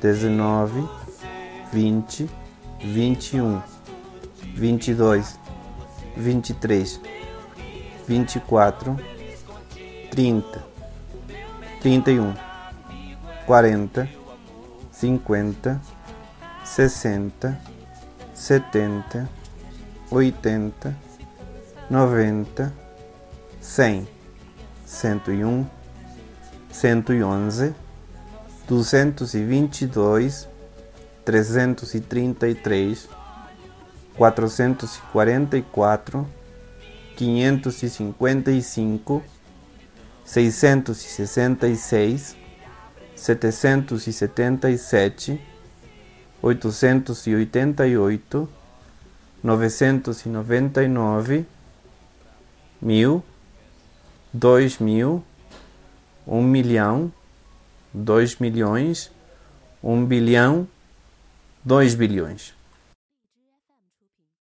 dezenove, vinte, vinte e um, vinte e dois, vinte e três, vinte e quatro, trinta, trinta e um, quarenta, cinquenta, sessenta, setenta, oitenta, noventa, cem, cento e um, cento e onze, duzentos e vinte e dois, trezentos e trinta e três, quatrocentos e quarenta e quatro, quinhentos e cinquenta e cinco, seiscentos e sessenta e seis, setecentos e setenta e sete, oitocentos e oitenta e oito, novecentos e noventa e nove, mil, dois mil, um milhão, dois milhões, um bilhão, dois bilhões.